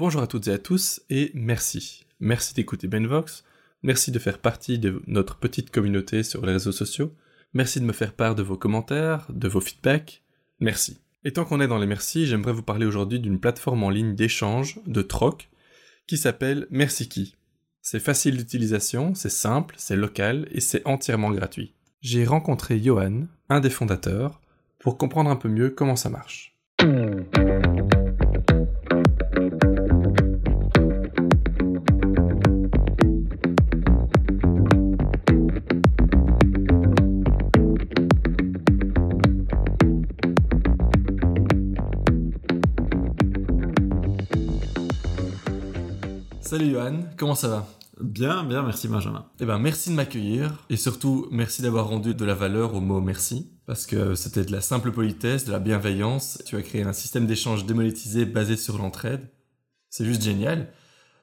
Bonjour à toutes et à tous et merci. Merci d'écouter Benvox, merci de faire partie de notre petite communauté sur les réseaux sociaux, merci de me faire part de vos commentaires, de vos feedbacks, merci. Et tant qu'on est dans les merci, j'aimerais vous parler aujourd'hui d'une plateforme en ligne d'échange, de troc, qui s'appelle MerciKey. C'est facile d'utilisation, c'est simple, c'est local et c'est entièrement gratuit. J'ai rencontré Johan, un des fondateurs, pour comprendre un peu mieux comment ça marche. Salut Johan, comment ça va? Bien, bien, merci Benjamin. Eh ben, merci de m'accueillir et surtout merci d'avoir rendu de la valeur au mot merci parce que c'était de la simple politesse, de la bienveillance. Tu as créé un système d'échange démonétisé basé sur l'entraide. C'est juste génial.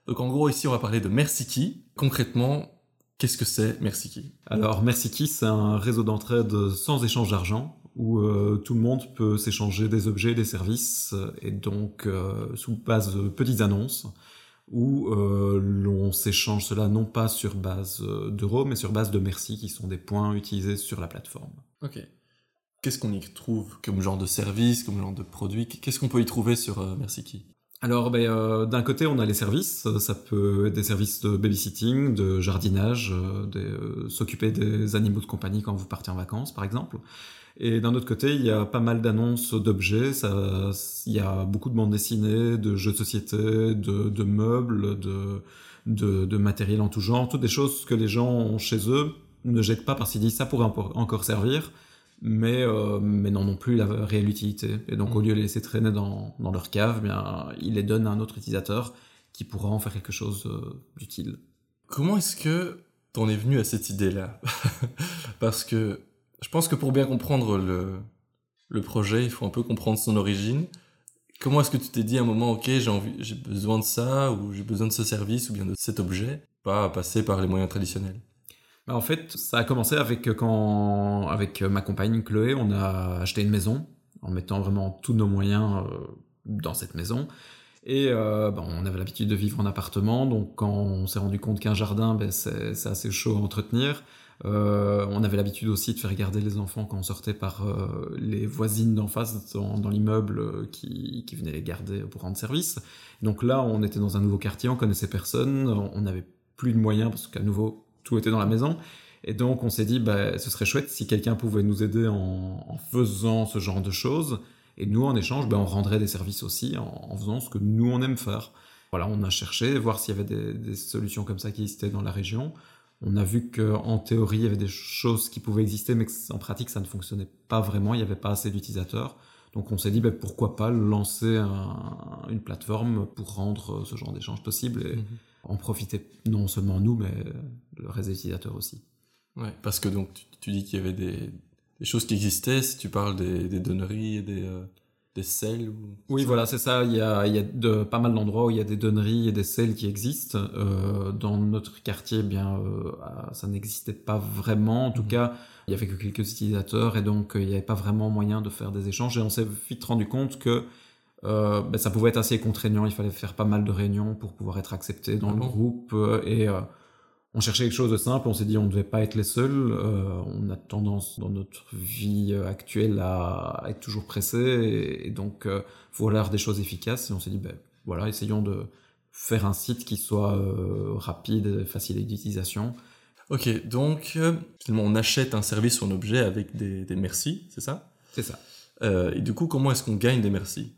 Donc en gros ici on va parler de MercyKey. Concrètement, qu'est-ce que c'est MercyKey Alors MercyKey c'est un réseau d'entraide sans échange d'argent où euh, tout le monde peut s'échanger des objets, des services et donc euh, sous base de petites annonces où euh, l'on s'échange cela non pas sur base euh, d'euros, mais sur base de merci, qui sont des points utilisés sur la plateforme. Ok. Qu'est-ce qu'on y trouve comme genre de service, comme genre de produit? Qu'est-ce qu'on peut y trouver sur euh, MercyKey alors, ben, euh, d'un côté, on a les services. Ça peut être des services de babysitting, de jardinage, de, s'occuper des animaux de compagnie quand vous partez en vacances, par exemple. Et d'un autre côté, il y a pas mal d'annonces d'objets. Ça, il y a beaucoup de bandes dessinées, de jeux de société, de, de meubles, de, de, de, matériel en tout genre, toutes des choses que les gens ont chez eux ne jettent pas parce qu'ils disent ça pourrait encore servir, mais euh, mais non non plus la réelle utilité. Et donc au lieu de les laisser traîner dans, dans leur cave, eh bien ils les donnent à un autre utilisateur qui pourra en faire quelque chose euh, d'utile. Comment est-ce que t'en es venu à cette idée-là? Parce que je pense que pour bien comprendre le, projet, il faut un peu comprendre son origine. Comment est-ce que tu t'es dit à un moment, ok, j'ai besoin de ça, ou j'ai besoin de ce service, ou bien de cet objet, pas passer par les moyens traditionnels? Bah En fait, ça a commencé avec quand, avec ma compagne Chloé, on a acheté une maison, en mettant vraiment tous nos moyens euh, dans cette maison. Et euh, bah, on avait l'habitude de vivre en appartement, donc quand on s'est rendu compte qu'un jardin, ben, c'est assez chaud à entretenir. Euh, on avait l'habitude aussi de faire garder les enfants quand on sortait par euh, les voisines d'en face dans, l'immeuble euh, qui, qui venaient les garder pour rendre service. Donc là, on était dans un nouveau quartier, on connaissait personne, on n'avait plus de moyens parce qu'à nouveau, tout était dans la maison. Et donc on s'est dit, bah, ce serait chouette si quelqu'un pouvait nous aider en, faisant ce genre de choses. Et nous, en échange, bah, on rendrait des services aussi en, faisant ce que nous, on aime faire. Voilà, on a cherché, voir s'il y avait des solutions comme ça qui existaient dans la région on a vu qu'en théorie, il y avait des choses qui pouvaient exister, mais en pratique, ça ne fonctionnait pas vraiment, il n'y avait pas assez d'utilisateurs. Donc on s'est dit, ben, pourquoi pas lancer un, une plateforme pour rendre ce genre d'échange possible et mm -hmm. en profiter non seulement nous, mais le reste des utilisateurs aussi. Ouais, parce que donc tu, tu dis qu'il y avait des, des, choses qui existaient, si tu parles des, des donneries et des... Euh des selles ou... Oui, voilà, c'est ça. Il y a, il y a de, pas mal d'endroits où il y a des donneries et des selles qui existent. Euh, dans notre quartier, eh bien, euh, ça n'existait pas vraiment. En tout mmh. cas, il y avait que quelques utilisateurs et donc euh, il n'y avait pas vraiment moyen de faire des échanges. Et on s'est vite rendu compte que ben, ça pouvait être assez contraignant. Il fallait faire pas mal de réunions pour pouvoir être accepté dans ah le bon? groupe et on cherchait quelque chose de simple, on s'est dit on ne devait pas être les seuls, euh, on a tendance dans notre vie actuelle à être toujours pressé, et, et donc euh, vouloir des choses efficaces, et on s'est dit ben voilà, essayons de faire un site qui soit euh, rapide, facile d'utilisation. Ok, donc euh, finalement on achète un service ou un objet avec des, des merci, c'est ça? C'est ça. Euh, et du coup, comment est-ce qu'on gagne des merci?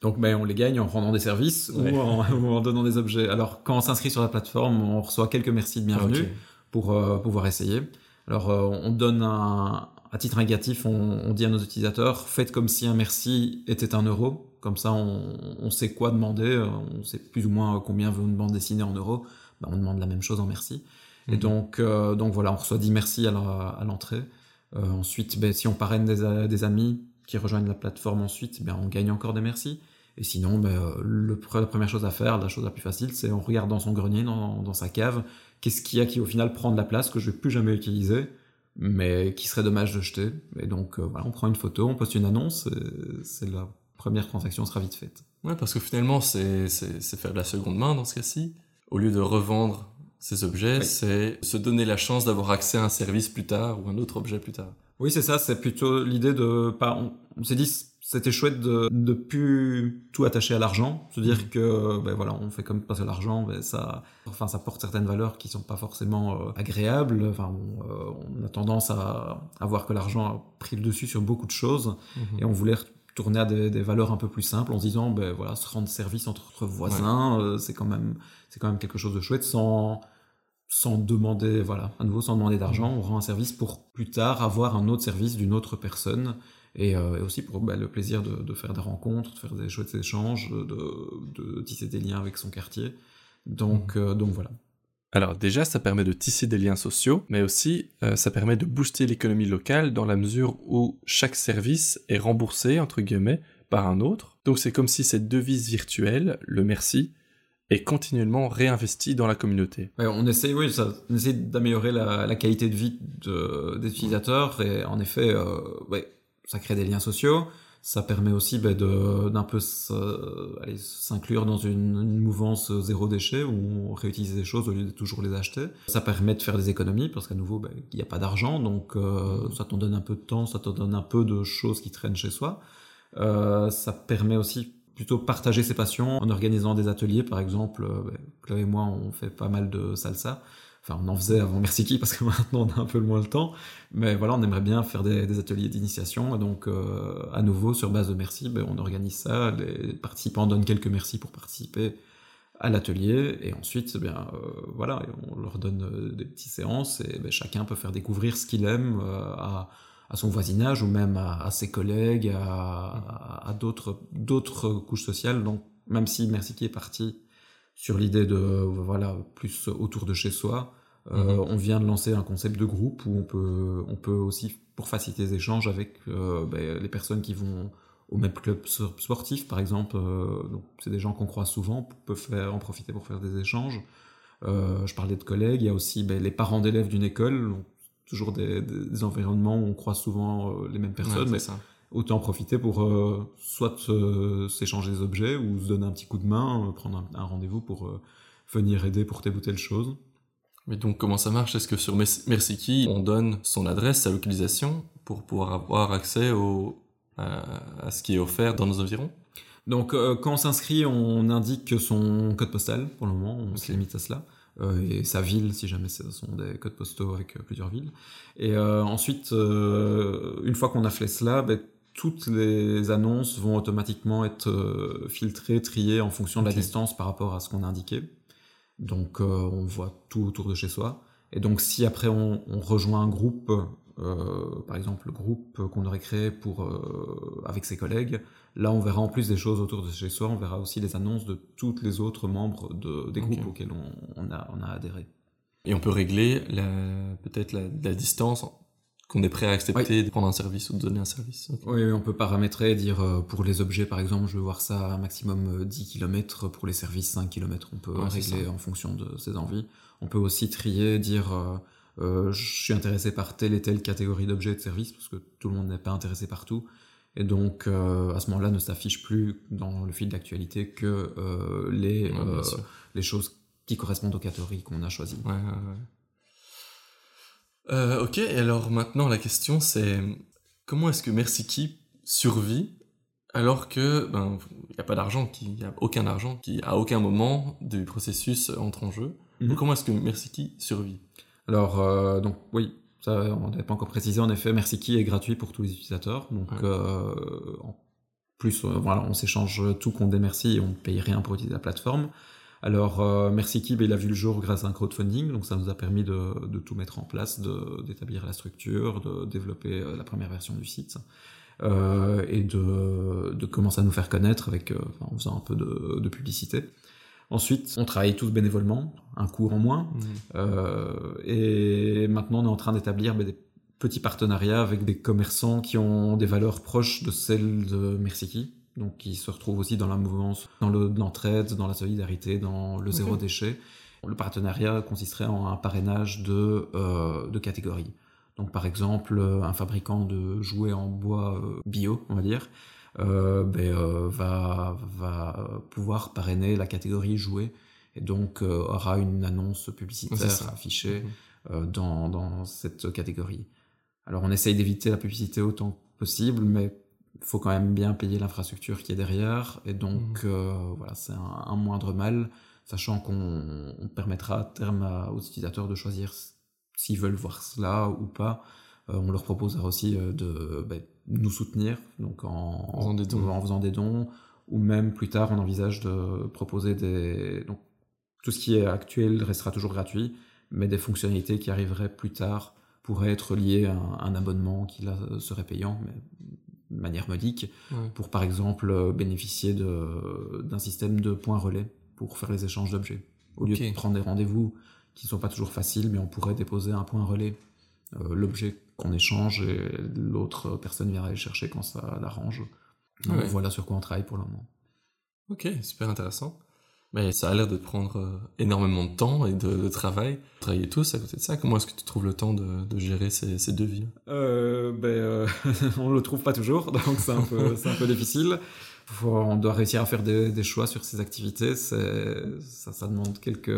Donc ben, on les gagne en rendant des services ouais. ou, en, ou, en, donnant des objets. Alors quand on s'inscrit sur la plateforme, on reçoit quelques merci de bienvenue okay. pour euh, pouvoir essayer. Alors euh, on donne un, à titre négatif, on, on, dit à nos utilisateurs, faites comme si un merci était un euro. Comme ça, on, on sait quoi demander, on sait plus ou moins combien veut une bande dessinée en euros. Ben, on demande la même chose en merci. Et mhm. donc, euh, donc voilà, on reçoit 10 merci à l'entrée. Euh, ensuite, ben, si on parraine des, des amis qui rejoignent la plateforme ensuite, ben, on gagne encore des merci. Et sinon, ben, le, la première chose à faire, la chose la plus facile, c'est en regardant son grenier, dans, dans sa cave, qu'est-ce qu'il y a qui au final prend de la place que je vais plus jamais utiliser, mais qui serait dommage de jeter. Et donc euh, voilà, on prend une photo, on poste une annonce, c'est la première transaction sera vite faite. Ouais, parce que finalement, c'est faire de la seconde main dans ce cas-ci. Au lieu de revendre ces objets, c'est se donner la chance d'avoir accès à un service plus tard ou un autre objet plus tard. Oui, c'est ça, c'est plutôt l'idée de pas. On, s'est dit, c'était chouette de ne plus tout attacher à l'argent, se dire mmh. que ben voilà, on fait comme passer l'argent, ben ça, enfin ça porte certaines valeurs qui sont pas forcément euh, agréables. Enfin, euh, on, a tendance à, à voir que l'argent a pris le dessus sur beaucoup de choses, mmh. et on voulait tourner à des, valeurs un peu plus simples en se disant ben voilà se rendre service entre voisins euh, c'est quand même c'est quand même quelque chose de chouette sans sans demander, voilà, à nouveau sans demander d'argent, on rend un service pour plus tard avoir un autre service d'une autre personne et, euh, aussi pour bah, le plaisir de, faire des rencontres, de faire des chouettes échanges, de, tisser des liens avec son quartier. Donc, mmh. euh, donc voilà. Alors déjà, ça permet de tisser des liens sociaux, mais aussi euh, ça permet de booster l'économie locale dans la mesure où chaque service est remboursé, entre guillemets, par un autre. Donc c'est comme si cette devise virtuelle, le merci, et continuellement réinvesti dans la communauté. on essaie, oui, ça, on essaie d'améliorer la, qualité de vie des utilisateurs et en effet, euh, ouais, ça crée des liens sociaux. Ça permet aussi bah, d'un peu s'inclure dans une, mouvance zéro déchet où on réutilise des choses au lieu de toujours les acheter. Ça permet de faire des économies parce qu'à nouveau, bah, il n'y a pas d'argent, donc euh, ça t'en donne un peu de temps, ça t'en donne un peu de choses qui traînent chez soi. Euh, ça permet aussi plutôt partager ses passions en organisant des ateliers, par exemple. Ben, Chloé et moi, on fait pas mal de salsa. Enfin, on en faisait avant Merci Qui parce que maintenant on a un peu moins le temps. Mais voilà, on aimerait bien faire des, ateliers d'initiation. Donc, euh, à nouveau, sur base de merci, ben, on organise ça. Les participants donnent quelques merci pour participer à l'atelier. Et ensuite, eh bien, euh, voilà, on leur donne des petites séances et ben, chacun peut faire découvrir ce qu'il aime à à son voisinage ou même à, ses collègues, à, d'autres d'autres couches sociales. Donc même si Merci qui est parti sur l'idée de voilà plus autour de chez soi, euh, mhm. on vient de lancer un concept de groupe où on peut on peut aussi pour faciliter les échanges avec euh, ben, les personnes qui vont au même club sportif par exemple. Euh, c'est des gens qu'on croise souvent, on peut faire en profiter pour faire des échanges. je parlais de collègues, il y a aussi ben, les parents d'élèves d'une école, toujours des, environnements où on croise souvent euh, les mêmes personnes, mais ça. Autant en profiter pour euh, soit s'échanger des objets ou se donner un petit coup de main, euh, prendre un, rendez-vous pour venir aider pour telle ou telle chose. Mais donc comment ça marche? Est-ce que sur Merciki, on donne son adresse, sa localisation pour pouvoir avoir accès au, à, ce qui est offert dans nos environs? Donc quand on s'inscrit, on indique son code postal pour le moment, on se limite à cela. Euh, et sa ville, si jamais ce sont des codes postaux avec euh, plusieurs villes. Et euh, ensuite, une fois qu'on a fait cela, ben, toutes les annonces vont automatiquement être filtrées, triées en fonction de la distance par rapport à ce qu'on a indiqué. Donc on voit tout autour de chez soi. Et donc si après on, on rejoint un groupe euh, par exemple le groupe qu'on aurait créé pour, euh, avec ses collègues. Là, on verra en plus des choses autour de chez soi, on verra aussi les annonces de tous les autres membres de, des groupes auxquels on, a, on a adhéré. Et on peut régler peut-être la, distance qu'on est prêt à accepter de prendre un service ou de donner un service. Oui, on peut paramétrer, dire euh, pour les objets par exemple, je veux voir ça à un maximum 10 km, pour les services 5 km, on peut régler en fonction de ses envies. On peut aussi trier, dire euh, je suis intéressé par telle et telle catégorie d'objets et de services, parce que tout le monde n'est pas intéressé par tout. Et donc, euh, à ce moment-là, ne s'affiche plus dans le fil d'actualité que euh, les, les choses qui correspondent aux catégories qu'on a choisies. Ouais, ouais, ok, et alors maintenant, la question c'est comment est-ce que Merci survit alors que ben il n'y a pas d'argent, il n'y a aucun argent qui à aucun moment du processus entre en jeu. Mhm. comment est-ce que Merci survit? Alors, euh, donc oui, ça, on n'avait pas encore précisé. En effet, MercyKey est gratuit pour tous les utilisateurs. Donc, euh, en plus, euh, voilà, on s'échange tout contre des merci et on ne paye rien pour utiliser la plateforme. Alors, euh, MercyKey, ben, il a vu le jour grâce à un crowdfunding. Donc, ça nous a permis de, de tout mettre en place, d'établir la structure, de développer la première version du site. et de, de, commencer à nous faire connaître avec, en faisant un peu de, de publicité. Ensuite, on travaille tous bénévolement, un cours en moins. Mmh. Euh, et maintenant, on est en train d'établir ben, des petits partenariats avec des commerçants qui ont des valeurs proches de celles de Merci donc qui se retrouvent aussi dans la mouvance, dans l'entraide, dans la solidarité, dans le zéro déchet. Le partenariat consisterait en un parrainage de, euh, de catégories. Donc par exemple, un fabricant de jouets en bois euh, bio, on va dire, ben, va, va pouvoir parrainer la catégorie jouée et donc aura une annonce publicitaire affichée mhm. dans, dans, cette catégorie. Alors on essaye d'éviter la publicité autant que possible, mais faut quand même bien payer l'infrastructure qui est derrière, et donc mhm. voilà, c'est un, moindre mal sachant qu'on permettra à terme aux utilisateurs de choisir s'ils veulent voir cela ou pas. Euh, on leur proposera aussi euh, de ben, nous soutenir, donc en, faisant des dons, ou même plus tard, on envisage de proposer des... Donc, tout ce qui est actuel restera toujours gratuit, mais des fonctionnalités qui arriveraient plus tard pourraient être liées à un, abonnement qui là serait payant, mais de manière modique, pour par exemple bénéficier d'un système de points relais pour faire les échanges d'objets. Au lieu de prendre des rendez-vous qui ne sont pas toujours faciles, mais on pourrait déposer un point relais, euh, l'objet qu'on échange et l'autre personne viendra le chercher quand ça l'arrange. Voilà sur quoi on travaille pour le moment. Ok, super intéressant. Mais ça a l'air de prendre euh, énormément de temps et de, travail. Vous travaillez tous à côté de ça. Comment est-ce que tu trouves le temps de, gérer ces, deux vies? Euh, ben, euh, On le trouve pas toujours, donc c'est un, peu, un peu difficile on doit réussir à faire des, choix sur ces activités. Ça, ça demande quelques,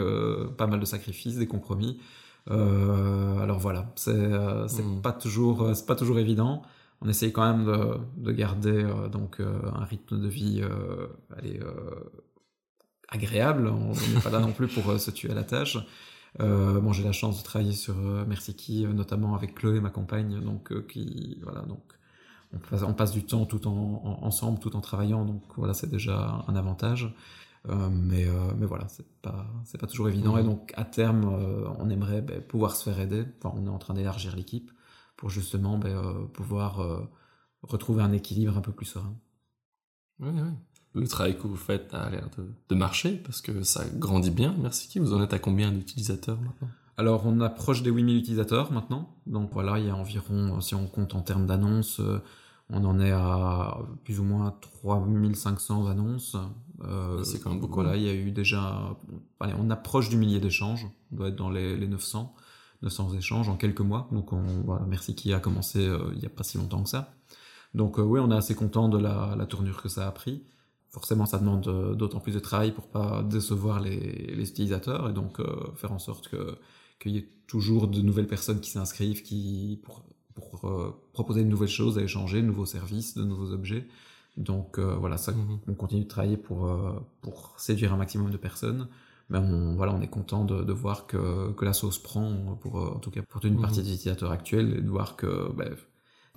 pas mal de sacrifices, des compromis. Euh, alors voilà, c'est hmm. pas toujours, c'est pas toujours évident. On essaye quand même de, garder donc un rythme de vie allez, agréable. On n'est pas là non plus pour se tuer à la tâche. bon, j'ai la chance de travailler sur Merci qui, notamment avec Chloé, ma compagne, donc qui voilà donc on passe, du temps tout en, ensemble, tout en travaillant, donc voilà, c'est déjà un avantage. Euh, mais, euh, mais voilà, c'est pas, c'est pas toujours évident. Et donc, à terme, euh, on aimerait ben, pouvoir se faire aider. Enfin, on est en train d'élargir l'équipe pour justement ben, pouvoir retrouver un équilibre un peu plus serein. Oui, oui. Le travail que vous faites a l'air de, de marcher parce que ça grandit bien. Merci. Qui vous en êtes à combien d'utilisateurs maintenant? Alors, on approche des 8000 utilisateurs maintenant. Donc voilà, il y a environ, si on compte en termes d'annonces, on en est à plus ou moins 3500 annonces. Euh, c'est quand même beaucoup. Voilà, il y a eu déjà. Allez, on approche du millier d'échanges. On doit être dans les, 900, 900 échanges en quelques mois. Donc, on, voilà, merci qui a commencé euh, il n'y a pas si longtemps que ça. Donc, euh, oui, on est assez content de la, tournure que ça a pris. Forcément, ça demande d'autant plus de travail pour pas décevoir les, utilisateurs et donc faire en sorte que qu'il y ait toujours de nouvelles personnes qui s'inscrivent, qui pour pour euh, proposer de nouvelles choses à échanger, de nouveaux services, de nouveaux objets. Donc euh, voilà, ça, mhm. on continue de travailler pour, euh, pour séduire un maximum de personnes. Mais on, voilà, on est content de, de voir que, que, la sauce prend, pour, en tout cas pour une partie mhm. des utilisateurs actuels, et de voir que ben,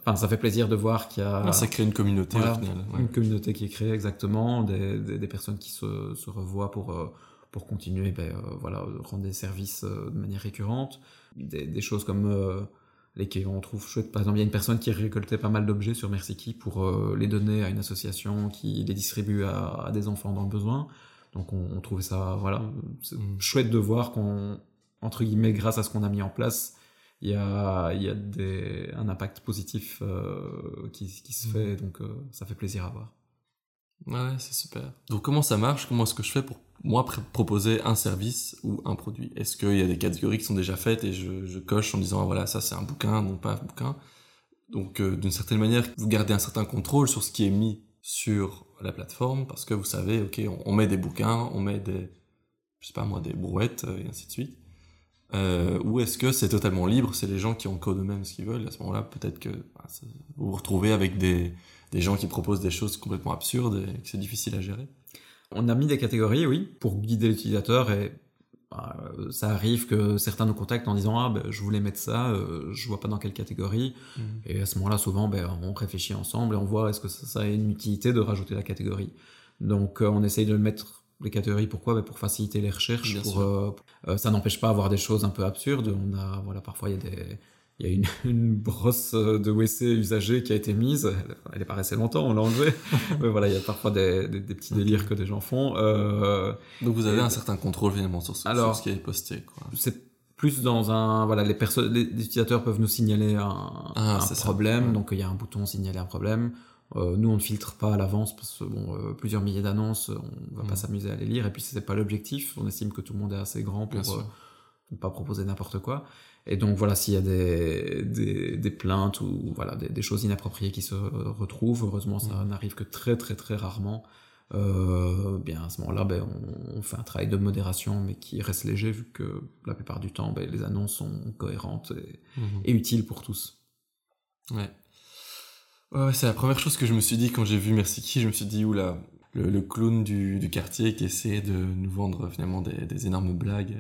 Enfin, ça fait plaisir de voir qu'il y a. Ah, ça crée une communauté au final. Une communauté qui est créée exactement, des, des, personnes qui se, se revoient pour, pour continuer, ben, voilà, rendre des services de manière récurrente. Des, des choses comme lesquels on trouve chouette. Par exemple, il y a une personne qui récoltait pas mal d'objets sur Merci pour euh, les donner à une association qui les distribue à, des enfants dans le besoin. Donc on, on trouvait ça, voilà, mm. chouette de voir qu'on, entre guillemets, grâce à ce qu'on a mis en place, il y a, il y a des, un impact positif euh, qui, qui, se fait, donc euh, ça fait plaisir à voir. Ouais, c'est super. Donc comment ça marche? Comment est-ce que je fais pour moi proposer un service ou un produit? Est-ce qu'il y a des catégories qui sont déjà faites et je, coche en disant ah, voilà ça c'est un bouquin non pas un bouquin? Donc euh, d'une certaine manière vous gardez un certain contrôle sur ce qui est mis sur la plateforme parce que vous savez ok on, met des bouquins, on met des je sais pas moi des brouettes et ainsi de suite. Euh, ou est-ce que c'est totalement libre, c'est les gens qui ont code eux-mêmes ce qu'ils veulent, à ce moment-là peut-être que bah, vous vous retrouvez avec des, des gens qui proposent des choses complètement absurdes et que c'est difficile à gérer On a mis des catégories, oui, pour guider l'utilisateur et bah, ça arrive que certains nous contactent en disant ah ben, je voulais mettre ça, euh, je vois pas dans quelle catégorie. Mmh. Et à ce moment-là, souvent, ben, on réfléchit ensemble et on voit est-ce que ça, a une utilité de rajouter la catégorie. Donc euh, on essaye de le mettre les catégories. Pourquoi? Ben, Pour faciliter les recherches. Pour, euh, ça n'empêche pas d'avoir des choses un peu absurdes. On a voilà parfois il y a des il y a une, une, brosse de WC usagée qui a été mise. Elle, est pas restée longtemps, on l'a enlevée. Mais voilà, il y a parfois des, des, petits délires que des gens font. Euh, Donc vous avez un certain contrôle finalement sur ce, alors, ce qui est posté. C'est plus dans un voilà les personnes les, utilisateurs peuvent nous signaler un, ah, un problème donc il y a un bouton signaler un problème euh, nous on ne filtre pas à l'avance parce que bon euh, plusieurs milliers d'annonces on va pas mm. s'amuser à les lire et puis c'est pas l'objectif on estime que tout le monde est assez grand pour ne pas proposer n'importe quoi. Et donc voilà, s'il y a des, des, des, plaintes ou voilà des, des, choses inappropriées qui se retrouvent, heureusement ça mm. n'arrive que très très très rarement. Euh, bien à ce moment-là, ben, on, on, fait un travail de modération, mais qui reste léger vu que la plupart du temps, ben, les annonces sont cohérentes et, Mhm. et utiles pour tous. Ouais. C'est la première chose que je me suis dit quand j'ai vu Merci Qui. Je me suis dit, oula, le, clown du, quartier qui essaie de nous vendre finalement des, énormes blagues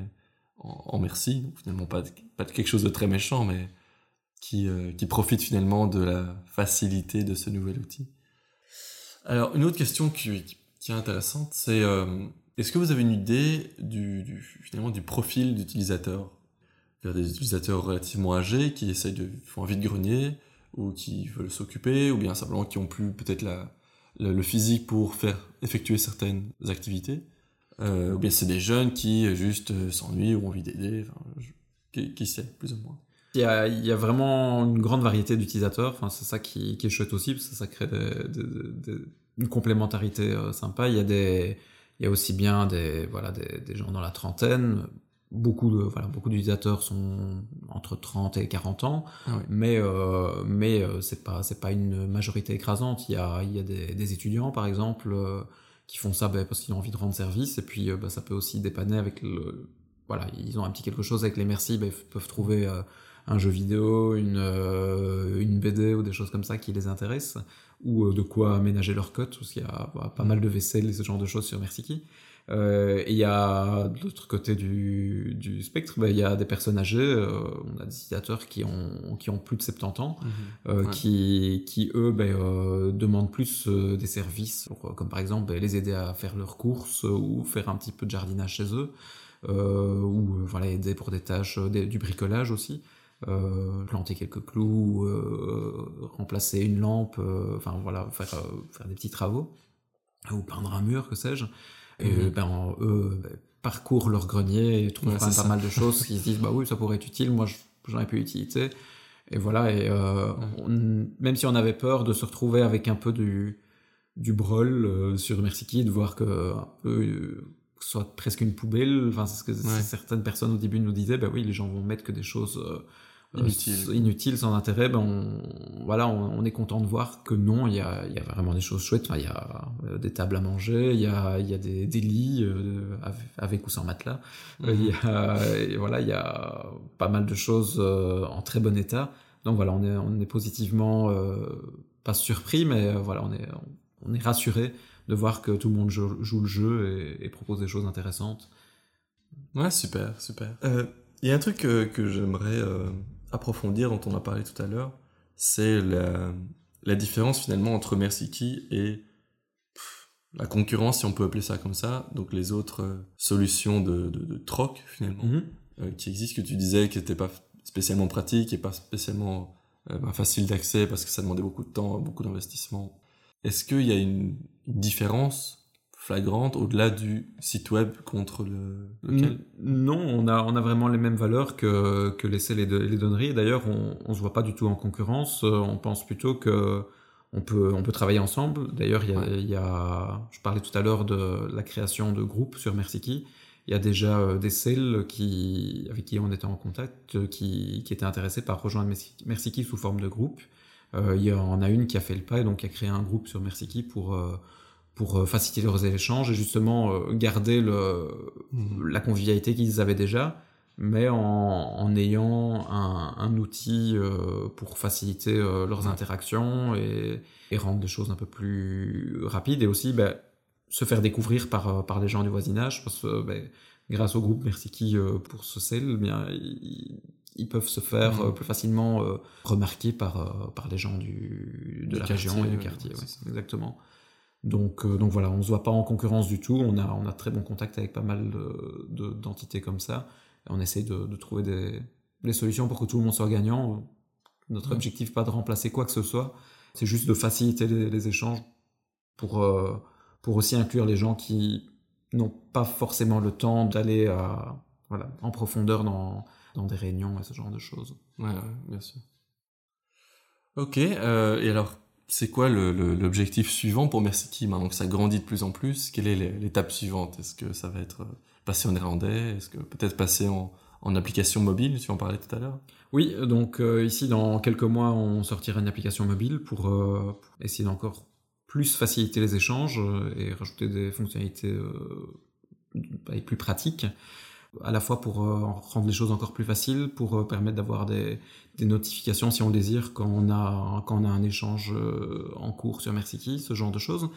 en, merci. Finalement, pas quelque chose de très méchant, mais qui, euh, qui profite finalement de la facilité de ce nouvel outil. Alors, une autre question qui, est intéressante, c'est euh, est-ce que vous avez une idée du, du finalement du profil d'utilisateur? Des utilisateurs relativement âgés qui essayent de font un vide-grenier ou qui veulent s'occuper ou bien simplement qui ont plus peut-être le, physique pour faire effectuer certaines activités. Euh, ou bien c'est des jeunes qui euh, juste euh, s'ennuient ou ont envie d'aider qui, qui sait plus ou moins. Il y, a, vraiment une grande variété d'utilisateurs c'est ça qui, est chouette aussi parce que ça crée une complémentarité sympa. Il y a aussi bien des gens dans la trentaine beaucoup de voilà beaucoup d'utilisateurs sont entre 30 et 40 ans. Ah oui. mais euh, mais euh, c'est pas c'est pas une majorité écrasante. Il y a il y a des, des étudiants par exemple euh, qui font ça ben, parce qu'ils ont envie de rendre service. Et puis ben, ça peut aussi dépanner avec le voilà ils ont un petit quelque chose avec les merci ben, ils peuvent trouver euh, un jeu vidéo une euh, une BD ou des choses comme ça qui les intéressent. Ou euh, de quoi aménager leur cote parce qu'il y a pas mal de vaisselle et ce genre de choses sur Merci euh, et il y a de l'autre côté du, du spectre, bah, il y a des personnes âgées, euh, on a des utilisateurs qui ont, qui ont plus de 70 ans, Mhm. euh, Ouais. qui, qui eux ben, euh, demandent plus euh, des services, pour, euh, comme par exemple ben, les aider à faire leurs courses ou faire un petit peu de jardinage chez eux, euh, ou voilà, aider pour des tâches, des- du bricolage aussi. Euh, planter quelques clous, euh, remplacer une lampe, euh, enfin voilà, faire, euh, faire des petits travaux, ou peindre un mur, que sais-je. Et Mhm. ben, eux ben, parcourent leur grenier et trouvent Ouais, quand même c'est pas ça. mal de choses qui se disent bah oui ça pourrait être utile moi je- j'en ai plus utilité et voilà et euh, on- même si on avait peur de se retrouver avec un peu du du brol euh, sur Merci de voir que un peu euh, soit presque une poubelle enfin c'est ce que Ouais. certaines personnes au début nous disaient bah oui les gens vont mettre que des choses euh, euh, inutiles, sans intérêt, ben on, voilà, on, on est content de voir que non, il y a, il y a vraiment des choses chouettes. Enfin, il y a euh, des tables à manger, il y a, il y a des, des lits euh, avec, ou sans matelas. Euh, il y a, et voilà, il y a pas mal de choses euh, en très bon état. Donc voilà, on est, on est positivement euh, pas surpris, mais euh, voilà, on est, on est rassuré de voir que tout le monde joue, joue le jeu et, et propose des choses intéressantes. Ouais, super, super. Euh, Il y a un truc euh, que j'aimerais euh, approfondir, dont on a parlé tout à l'heure, c'est la, la différence finalement entre Merciki et pff, la concurrence, si on peut appeler ça comme ça, donc les autres euh, solutions de, de, de troc finalement, Mhm. euh, qui existent, que tu disais qui n'étaient pas spécialement pratiques et pas spécialement euh, bah, faciles d'accès parce que ça demandait beaucoup de temps, beaucoup d'investissement. Est-ce qu'il y a une différence flagrante au-delà du site web contre le Non, on a, on a vraiment les mêmes valeurs que, que les selles et de- les donneries. D'ailleurs, on ne se voit pas du tout en concurrence. Euh, On pense plutôt que on peut, on peut travailler ensemble. D'ailleurs, il y a, Ouais. il y a, je parlais tout à l'heure de la création de groupes sur Merciki. Il y a déjà euh, des selles qui, avec qui on était en contact, euh, qui, qui étaient intéressés par rejoindre Merciki sous forme de groupe. Euh, il y en a une qui a fait le pas et donc qui a créé un groupe sur Merciki pour, euh, pour euh, faciliter leurs échanges et justement euh, garder le, Mhm. la convivialité qu'ils avaient déjà, mais en, en ayant un, un outil euh, pour faciliter euh, leurs interactions et, et rendre des choses un peu plus rapides et aussi ben, se faire découvrir par, par les gens du voisinage parce que ben, grâce au groupe Merciki euh, pour ce sel, eh bien, ils, ils peuvent se faire Mhm. plus facilement remarquer par, par les gens du, de Du la quartier, région et du quartier. ouais, exactement. Donc, euh, donc voilà, on se voit pas en concurrence du tout. On a, on a très bon contact avec pas mal de- de- d'entités comme ça. Et on essaie de, de trouver des, des solutions pour que tout le monde soit gagnant. Notre Ouais. objectif pas de remplacer quoi que ce soit, c'est juste de faciliter les, les échanges pour, euh, pour aussi inclure les gens qui n'ont pas forcément le temps d'aller voilà, en profondeur dans, dans des réunions et ce genre de choses. Ouais, ouais, bien sûr. Ok, euh, et alors, c'est quoi l'objectif suivant pour Merciki maintenant que ça grandit de plus en plus. Quelle est l'é- l'étape suivante? Est-ce que ça va être euh, passer en néerlandais? Est-ce que peut-être passer en, application mobile, tu en parlais tout à l'heure? Oui, donc ici, dans quelques mois, on sortira une application mobile pour, pour essayer d'encore plus faciliter les échanges et rajouter des fonctionnalités plus pratiques à la fois pour euh, rendre les choses encore plus faciles, pour euh, permettre d'avoir des, notifications si on le désire quand on a, quand on a un échange euh, en cours sur Merciki, ce genre de choses.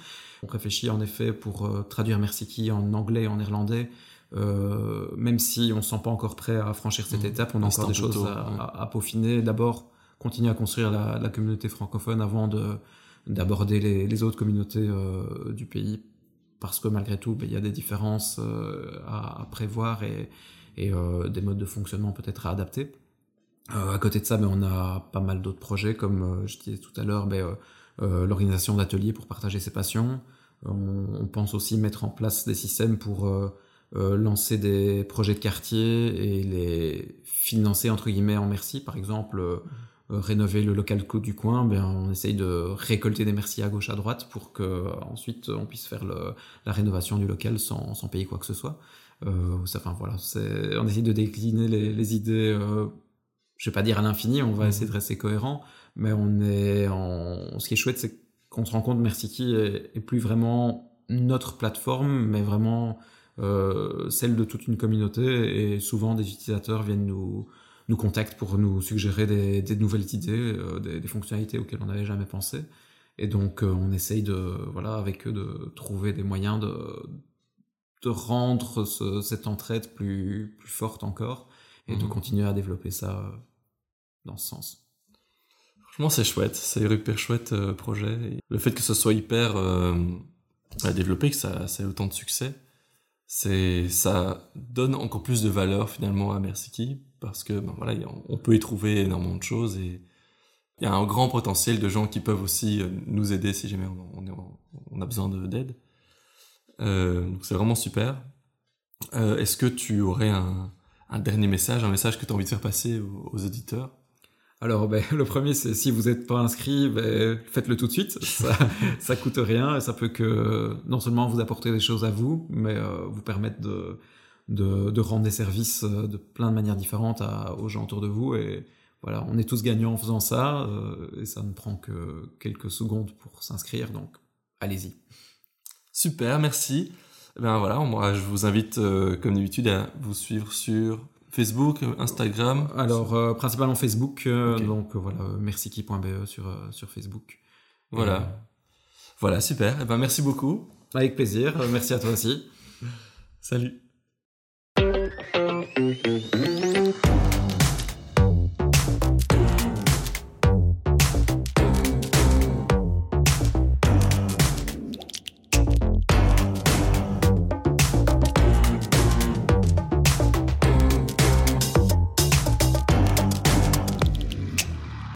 On réfléchit en effet pour traduire Merciki en anglais et en néerlandais, même si on ne se sent pas encore prêt à franchir cette mmh. étape, on a encore des choses à, peaufiner. D'abord, continuer à construire la, communauté francophone avant de d'aborder les, autres communautés du pays parce que malgré tout, ben, il y a des différences euh, à, prévoir et, euh, des modes de fonctionnement peut-être à adapter. Euh, à côté de ça, ben, on a pas mal d'autres projets, comme je disais tout à l'heure, ben, l'organisation d'ateliers pour partager ses passions. On, pense aussi mettre en place des systèmes pour lancer des projets de quartier et les financer entre guillemets en merci. Par exemple, rénover le local du coin, ben, on essaye de récolter des merci à gauche à droite pour que ensuite on puisse faire le, la rénovation du local sans, sans, payer quoi que ce soit. Euh, enfin voilà, on essaye de décliner les, les idées. Euh, je vais pas dire à l'infini, on va mmh. essayer de rester cohérent, mais on est en. Ce qui est chouette, c'est qu'on se rend compte Merciki est, est plus vraiment notre plateforme, mais vraiment euh, celle de toute une communauté. Et souvent, des utilisateurs viennent nous nous contactent pour nous suggérer des, nouvelles idées, euh, des, fonctionnalités auxquelles on n'avait jamais pensé. Et donc, euh, on essaye de, voilà, avec eux, de trouver des moyens de, de rendre cette entraide plus, plus forte encore et de mhm. continuer à développer ça euh, dans ce sens. Franchement, c'est chouette, c'est un hyper chouette projet. le fait que ce soit hyper développé, que ça, ça ait autant de succès, c'est ça donne encore plus de valeur finalement à Merciki parce que ben voilà, on peut y trouver énormément de choses et il y a un grand potentiel de gens qui peuvent aussi euh, nous aider si jamais on, on a besoin d'aide. Euh, donc c'est vraiment super. Euh, Est-ce que tu aurais un, un, dernier message, un message que tu as envie de faire passer aux, aux auditeurs? Alors, ben, le premier, c'est si vous n'êtes pas inscrit, ben, faites-le tout de suite. Ça, ça coûte rien et ça peut que non seulement vous apporter des choses à vous, mais euh, vous permettre de, de, de, rendre des services euh, de plein de manières différentes à, aux gens autour de vous. Et voilà, on est tous gagnants en faisant ça euh, et ça ne prend que quelques secondes pour s'inscrire. Donc, allez-y. Super, merci. Ben voilà, moi je vous invite comme d'habitude à vous suivre sur Facebook, Instagram Alors, euh, principalement Facebook. Euh, donc, euh, voilà, merci.be sur, sur Facebook. Voilà. Voilà, super. Eh ben, merci beaucoup. Avec plaisir. merci à toi aussi. Salut. Mm-hmm.